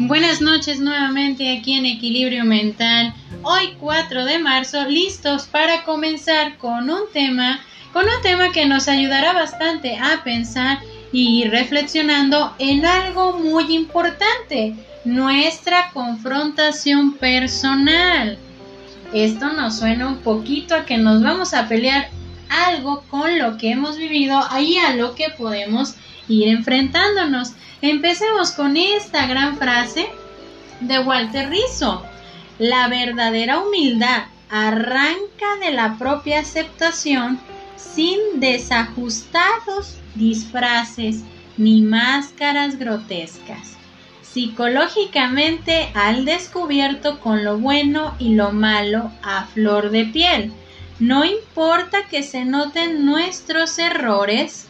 Buenas noches nuevamente aquí en Equilibrio Mental. Hoy 4 de marzo, listos para comenzar con un tema, con un tema que nos ayudará bastante a pensar y reflexionando en algo muy importante, nuestra confrontación personal. Esto nos suena un poquito a que nos vamos a pelear algo con lo que hemos vivido y a lo que podemos ir enfrentándonos. Empecemos con esta gran frase de Walter Rizzo. La verdadera humildad arranca de la propia aceptación sin desajustados disfraces ni máscaras grotescas. Psicológicamente al descubierto con lo bueno y lo malo a flor de piel. No importa que se noten nuestros errores,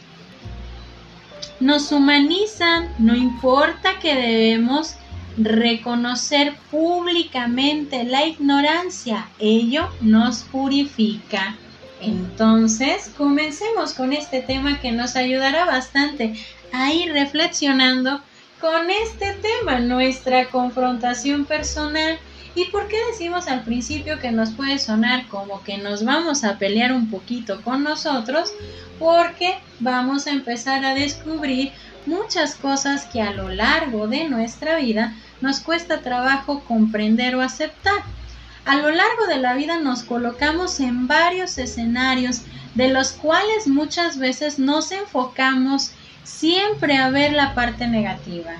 nos humanizan, no importa que debemos reconocer públicamente la ignorancia, ello nos purifica. Entonces, comencemos con este tema que nos ayudará bastante a ir reflexionando con este tema, nuestra confrontación personal. ¿Y por qué decimos al principio que nos puede sonar como que nos vamos a pelear un poquito con nosotros? porque vamos a empezar a descubrir muchas cosas que a lo largo de nuestra vida nos cuesta trabajo comprender o aceptar. A lo largo de la vida nos colocamos en varios escenarios de los cuales muchas veces nos enfocamos siempre a ver la parte negativa.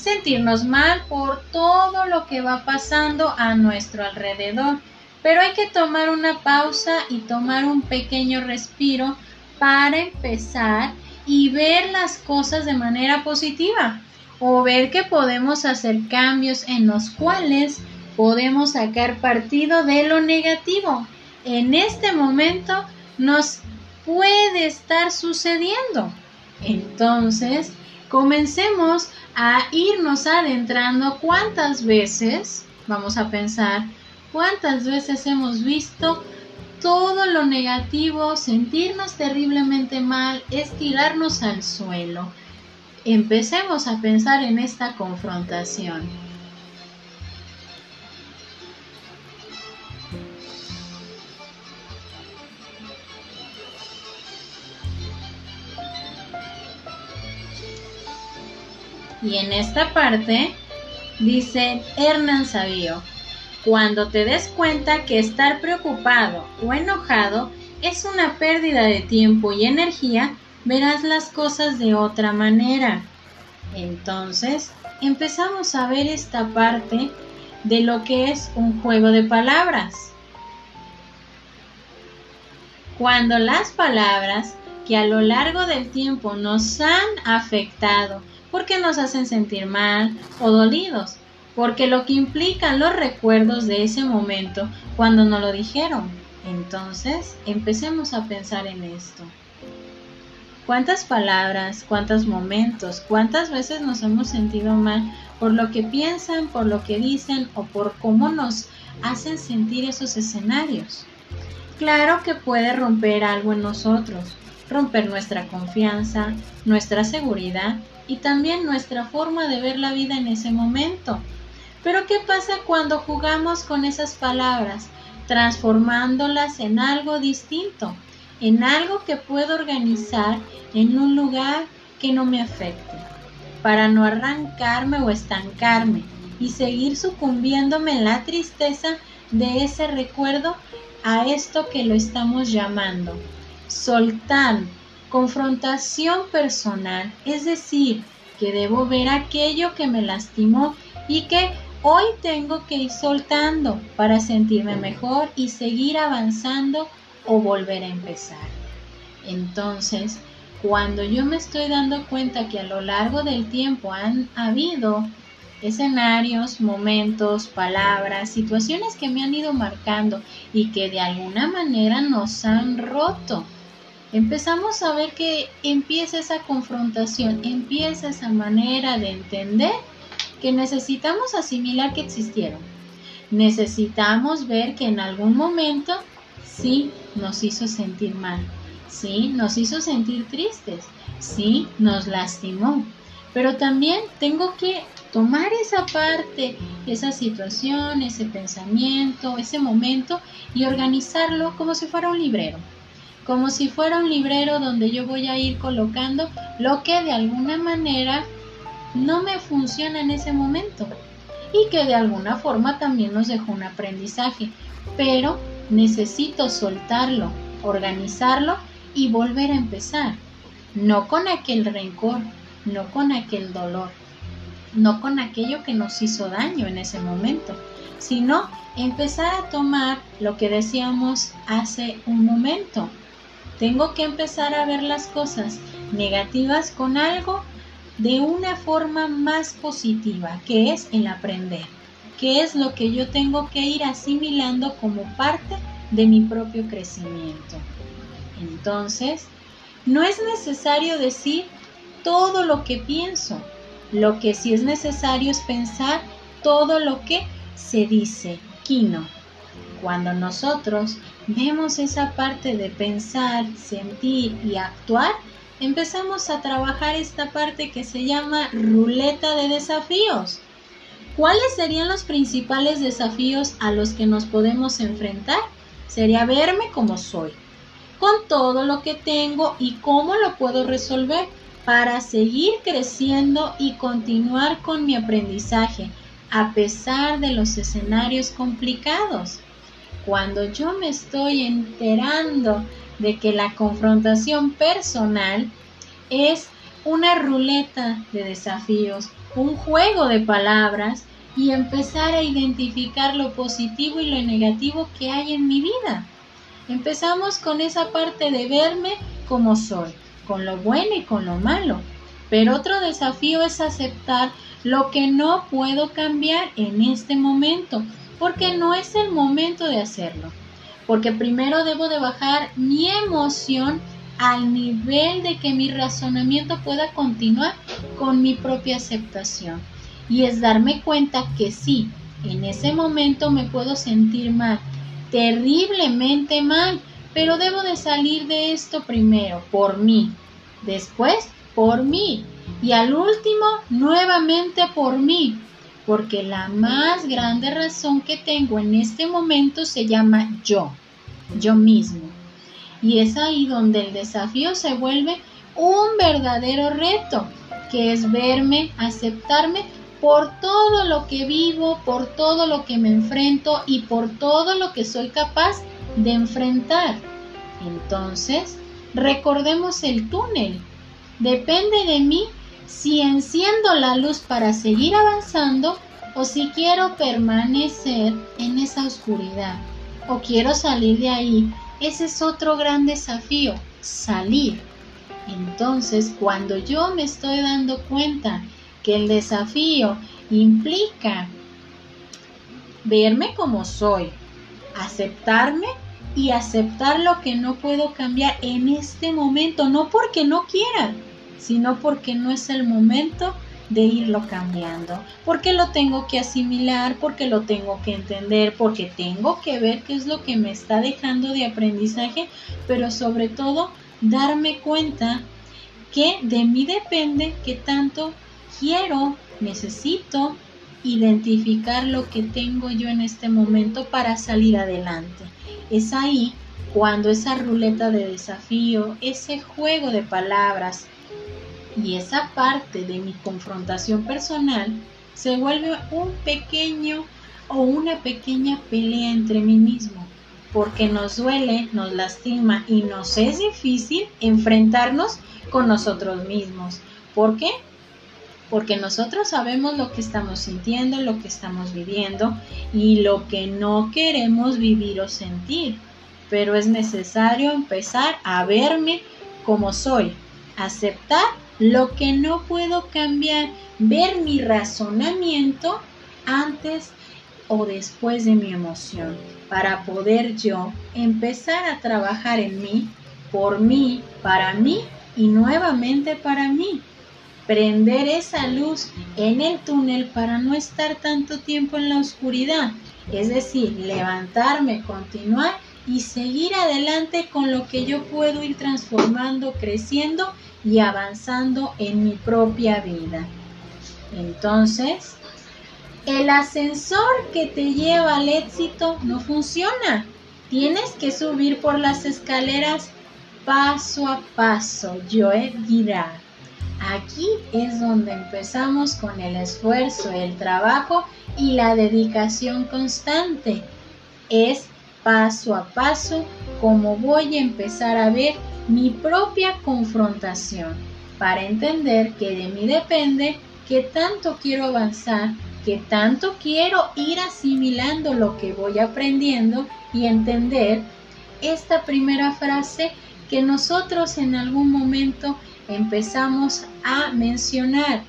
Sentirnos mal por todo lo que va pasando a nuestro alrededor. Pero hay que tomar una pausa y tomar un pequeño respiro para empezar y ver las cosas de manera positiva o ver que podemos hacer cambios en los cuales podemos sacar partido de lo negativo. En este momento nos puede estar sucediendo. Entonces, comencemos a irnos adentrando cuántas veces, vamos a pensar, cuántas veces hemos visto todo lo negativo, sentirnos terriblemente mal, es tirarnos al suelo. Empecemos a pensar en esta confrontación. Y en esta parte dice Hernán Sabio, cuando te des cuenta que estar preocupado o enojado es una pérdida de tiempo y energía, verás las cosas de otra manera. Entonces, empezamos a ver esta parte de lo que es un juego de palabras. Cuando las palabras que a lo largo del tiempo nos han afectado porque nos hacen sentir mal o dolidos, porque lo que implican los recuerdos de ese momento cuando nos lo dijeron. Entonces, empecemos a pensar en esto. ¿Cuántas palabras, cuántos momentos, cuántas veces nos hemos sentido mal por lo que piensan, por lo que dicen o por cómo nos hacen sentir esos escenarios? Claro que puede romper algo en nosotros, romper nuestra confianza, nuestra seguridad y también nuestra forma de ver la vida en ese momento. Pero ¿qué pasa cuando jugamos con esas palabras, transformándolas en algo distinto, en algo que puedo organizar en un lugar que no me afecte, para no arrancarme o estancarme y seguir sucumbiéndome en la tristeza de ese recuerdo a esto que lo estamos llamando soltar, confrontación personal, es decir, que debo ver aquello que me lastimó y que Hoy tengo que ir soltando para sentirme mejor y seguir avanzando o volver a empezar. Entonces, cuando yo me estoy dando cuenta que a lo largo del tiempo han habido escenarios, momentos, palabras, situaciones que me han ido marcando y que de alguna manera nos han roto, empezamos a ver que empieza esa confrontación, empieza esa manera de entender que necesitamos asimilar que existieron. Necesitamos ver que en algún momento sí nos hizo sentir mal, sí nos hizo sentir tristes, sí nos lastimó. Pero también tengo que tomar esa parte, esa situación, ese pensamiento, ese momento y organizarlo como si fuera un librero. Como si fuera un librero donde yo voy a ir colocando lo que de alguna manera no me funciona en ese momento y que de alguna forma también nos dejó un aprendizaje. Pero necesito soltarlo, organizarlo y volver a empezar. No con aquel rencor, no con aquel dolor, no con aquello que nos hizo daño en ese momento, sino empezar a tomar lo que decíamos hace un momento. Tengo que empezar a ver las cosas negativas con algo de una forma más positiva, que es el aprender, que es lo que yo tengo que ir asimilando como parte de mi propio crecimiento. Entonces, no es necesario decir todo lo que pienso. Lo que sí es necesario es pensar todo lo que se dice. Kino. Cuando nosotros vemos esa parte de pensar, sentir y actuar, empezamos a trabajar esta parte que se llama ruleta de desafíos. ¿Cuáles serían los principales desafíos a los que nos podemos enfrentar? Sería verme como soy, con todo lo que tengo y cómo lo puedo resolver para seguir creciendo y continuar con mi aprendizaje a pesar de los escenarios complicados. Cuando yo me estoy enterando de que la confrontación personal es una ruleta de desafíos, un juego de palabras y empezar a identificar lo positivo y lo negativo que hay en mi vida. Empezamos con esa parte de verme como soy, con lo bueno y con lo malo. Pero otro desafío es aceptar lo que no puedo cambiar en este momento, porque no es el momento de hacerlo. Porque primero debo de bajar mi emoción al nivel de que mi razonamiento pueda continuar con mi propia aceptación. Y es darme cuenta que sí, en ese momento me puedo sentir mal, terriblemente mal, pero debo de salir de esto primero, por mí, después por mí y al último nuevamente por mí, porque la más grande razón que tengo en este momento se llama yo, yo mismo. Y es ahí donde el desafío se vuelve un verdadero reto, que es verme, aceptarme por todo lo que vivo, por todo lo que me enfrento y por todo lo que soy capaz de enfrentar. Entonces, recordemos el túnel. Depende de mí si enciendo la luz para seguir avanzando o si quiero permanecer en esa oscuridad o quiero salir de ahí. Ese es otro gran desafío, salir. Entonces, cuando yo me estoy dando cuenta que el desafío implica verme como soy, aceptarme y aceptar lo que no puedo cambiar en este momento, no porque no quiera, sino porque no es el momento de irlo cambiando, porque lo tengo que asimilar, porque lo tengo que entender, porque tengo que ver qué es lo que me está dejando de aprendizaje, pero sobre todo darme cuenta que de mí depende que tanto quiero, necesito identificar lo que tengo yo en este momento para salir adelante. Es ahí cuando esa ruleta de desafío, ese juego de palabras y esa parte de mi confrontación personal se vuelve un pequeño o una pequeña pelea entre mí mismo, porque nos duele, nos lastima y nos es difícil enfrentarnos con nosotros mismos. ¿Por qué? porque nosotros sabemos lo que estamos sintiendo, lo que estamos viviendo y lo que no queremos vivir o sentir. Pero es necesario empezar a verme como soy, aceptar lo que no puedo cambiar, ver mi razonamiento antes o después de mi emoción, para poder yo empezar a trabajar en mí, por mí, para mí y nuevamente para mí prender esa luz en el túnel para no estar tanto tiempo en la oscuridad. Es decir, levantarme, continuar y seguir adelante con lo que yo puedo ir transformando, creciendo y avanzando en mi propia vida. Entonces, el ascensor que te lleva al éxito no funciona. Tienes que subir por las escaleras paso a paso. Joe dirá. Aquí es donde empezamos con el esfuerzo, el trabajo y la dedicación constante. Es paso a paso como voy a empezar a ver mi propia confrontación para entender que de mí depende que tanto quiero avanzar, que tanto quiero ir asimilando lo que voy aprendiendo y entender esta primera frase que nosotros en algún momento empezamos a mencionar.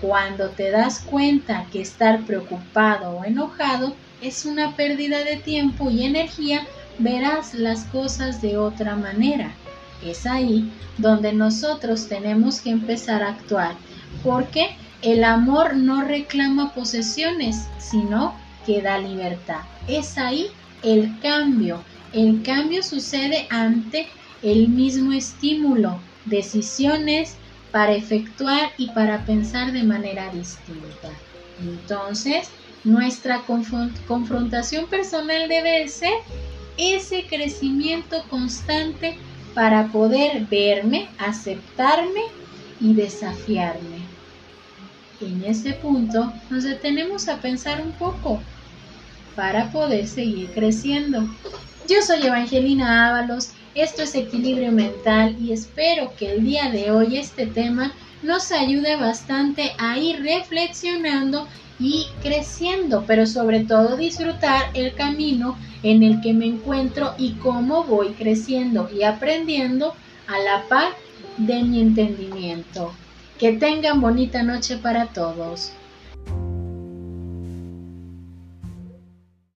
Cuando te das cuenta que estar preocupado o enojado es una pérdida de tiempo y energía, verás las cosas de otra manera. Es ahí donde nosotros tenemos que empezar a actuar, porque el amor no reclama posesiones, sino que da libertad. Es ahí el cambio. El cambio sucede ante el mismo estímulo, decisiones para efectuar y para pensar de manera distinta. Entonces, nuestra confrontación personal debe ser ese crecimiento constante para poder verme, aceptarme y desafiarme. En ese punto nos detenemos a pensar un poco para poder seguir creciendo. Yo soy Evangelina Ábalos, esto es equilibrio mental y espero que el día de hoy este tema nos ayude bastante a ir reflexionando y creciendo, pero sobre todo disfrutar el camino en el que me encuentro y cómo voy creciendo y aprendiendo a la par de mi entendimiento. Que tengan bonita noche para todos.